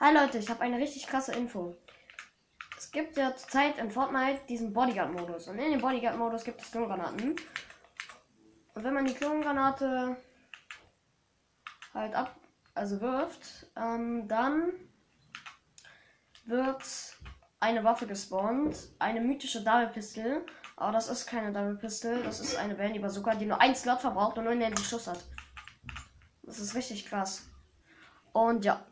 Hi Leute, ich habe eine richtig krasse Info. Es gibt ja zurzeit in Fortnite diesen Bodyguard-Modus. Und in dem Bodyguard-Modus gibt es Klongranaten. Und wenn man die Klongranate halt ab, also wirft, ähm, dann wird eine Waffe gespawnt. Eine mythische Double Pistol. Aber das ist keine Double Pistol. Das ist eine Bandy Bazooka, die nur ein Slot verbraucht und nur einen Schuss hat. Das ist richtig krass. Und ja,